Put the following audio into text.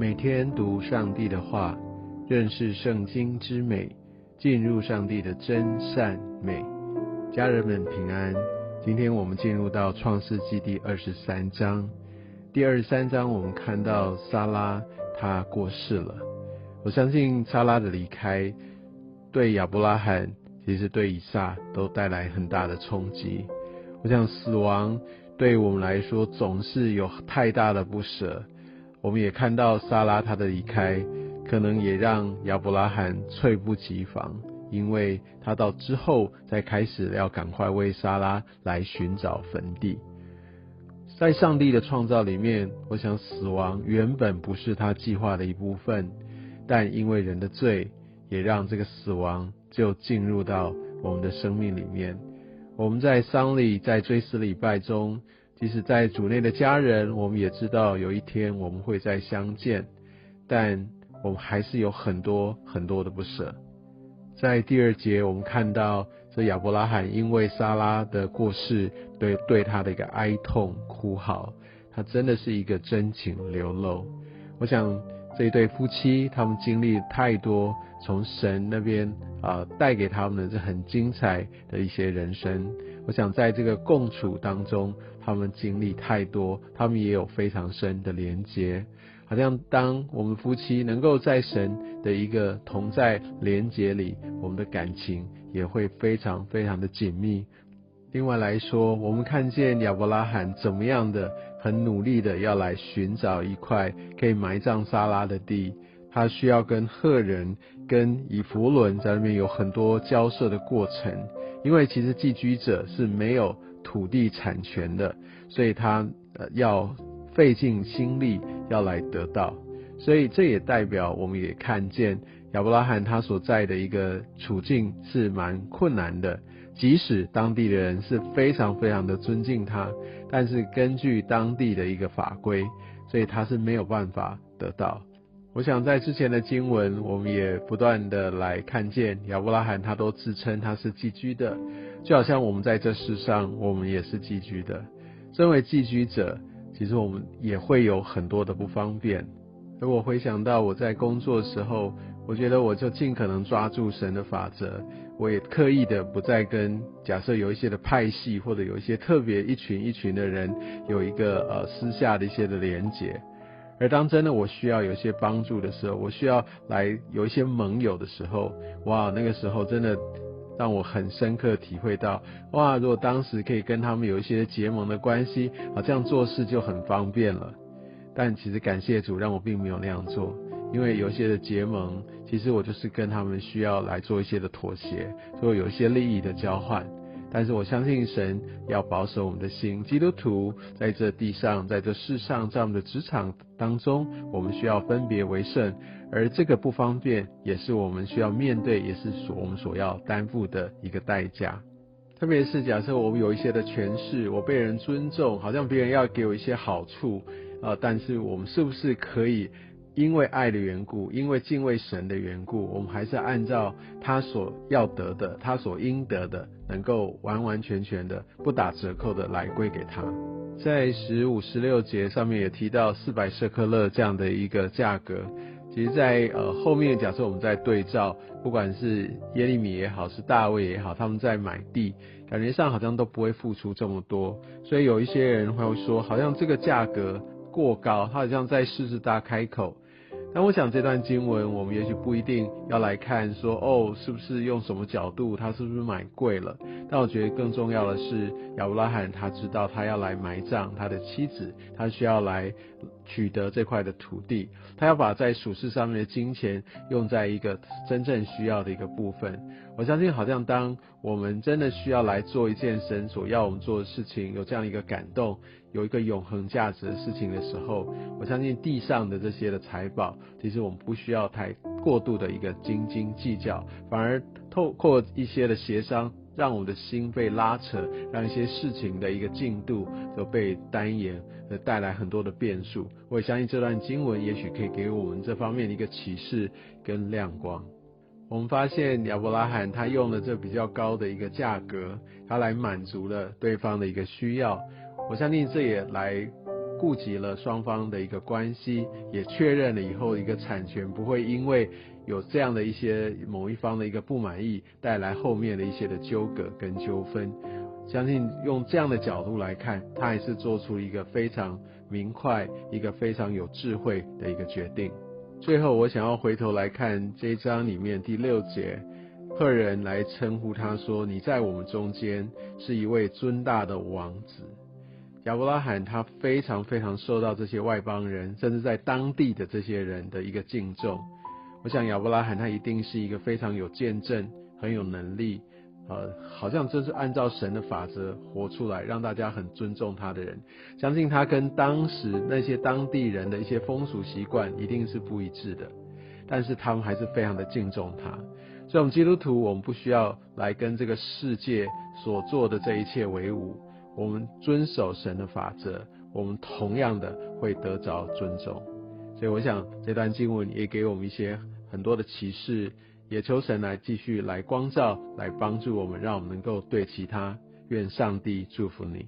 每天读上帝的话，认识圣经之美，进入上帝的真善美。家人们平安。今天我们进入到创世纪第二十三章。第二十三章，我们看到撒拉他过世了。我相信撒拉的离开，对亚伯拉罕，其实对以撒都带来很大的冲击。我想死亡对我们来说总是有太大的不舍。我们也看到莎拉她的离开，可能也让亚伯拉罕猝不及防，因为他到之后再开始要赶快为莎拉来寻找坟地。在上帝的创造里面，我想死亡原本不是他计划的一部分，但因为人的罪，也让这个死亡就进入到我们的生命里面。我们在丧礼，在追思礼拜中。即使在主内的家人，我们也知道有一天我们会再相见，但我们还是有很多很多的不舍。在第二节，我们看到这亚伯拉罕因为撒拉的过世，对对他的一个哀痛哭嚎，他真的是一个真情流露。我想这一对夫妻，他们经历太多从神那边啊带给他们的这很精彩的一些人生。我想在这个共处当中。他们经历太多，他们也有非常深的连接。好像当我们夫妻能够在神的一个同在连接里，我们的感情也会非常非常的紧密。另外来说，我们看见亚伯拉罕怎么样的很努力的要来寻找一块可以埋葬撒拉的地，他需要跟赫人、跟以弗伦在那边有很多交涉的过程，因为其实寄居者是没有。土地产权的，所以他呃要费尽心力要来得到，所以这也代表我们也看见亚伯拉罕他所在的一个处境是蛮困难的，即使当地的人是非常非常的尊敬他，但是根据当地的一个法规，所以他是没有办法得到。我想在之前的经文，我们也不断的来看见亚伯拉罕他都自称他是寄居的。就好像我们在这世上，我们也是寄居的。身为寄居者，其实我们也会有很多的不方便。而我回想到我在工作的时候，我觉得我就尽可能抓住神的法则，我也刻意的不再跟假设有一些的派系或者有一些特别一群一群的人有一个呃私下的一些的连结。而当真的我需要有一些帮助的时候，我需要来有一些盟友的时候，哇，那个时候真的。让我很深刻体会到，哇！如果当时可以跟他们有一些结盟的关系，好像做事就很方便了。但其实感谢主，让我并没有那样做，因为有一些的结盟，其实我就是跟他们需要来做一些的妥协，做有一些利益的交换。但是我相信神要保守我们的心。基督徒在这地上，在这世上，在我们的职场当中，我们需要分别为圣，而这个不方便，也是我们需要面对，也是所我们所要担负的一个代价。特别是假设我们有一些的权势，我被人尊重，好像别人要给我一些好处，啊，但是我们是不是可以？因为爱的缘故，因为敬畏神的缘故，我们还是按照他所要得的，他所应得的，能够完完全全的不打折扣的来归给他。在十五、十六节上面也提到四百舍克勒这样的一个价格。其实，在呃后面假设我们在对照，不管是耶利米也好，是大卫也好，他们在买地，感觉上好像都不会付出这么多。所以有一些人会说，好像这个价格过高，他好像在狮子大开口。但我想这段经文，我们也许不一定要来看说，哦，是不是用什么角度，他是不是买贵了？但我觉得更重要的是，亚伯拉罕他知道他要来埋葬他的妻子，他需要来取得这块的土地，他要把在属世上面的金钱用在一个真正需要的一个部分。我相信，好像当我们真的需要来做一件神所要我们做的事情，有这样一个感动。有一个永恒价值的事情的时候，我相信地上的这些的财宝，其实我们不需要太过度的一个斤斤计较，反而透过一些的协商，让我的心被拉扯，让一些事情的一个进度都被单延，呃，带来很多的变数。我也相信这段经文也许可以给我们这方面的一个启示跟亮光。我们发现亚伯拉罕他用了这比较高的一个价格，他来满足了对方的一个需要。我相信这也来顾及了双方的一个关系，也确认了以后一个产权不会因为有这样的一些某一方的一个不满意，带来后面的一些的纠葛跟纠纷。相信用这样的角度来看，他还是做出一个非常明快、一个非常有智慧的一个决定。最后，我想要回头来看这一章里面第六节，赫人来称呼他说：“你在我们中间是一位尊大的王子。”亚伯拉罕他非常非常受到这些外邦人，甚至在当地的这些人的一个敬重。我想亚伯拉罕他一定是一个非常有见证、很有能力。呃，好像真是按照神的法则活出来，让大家很尊重他的人。相信他跟当时那些当地人的一些风俗习惯一定是不一致的，但是他们还是非常的敬重他。所以，我们基督徒，我们不需要来跟这个世界所做的这一切为伍。我们遵守神的法则，我们同样的会得着尊重。所以，我想这段经文也给我们一些很多的启示。也求神来继续来光照，来帮助我们，让我们能够对其他。愿上帝祝福你。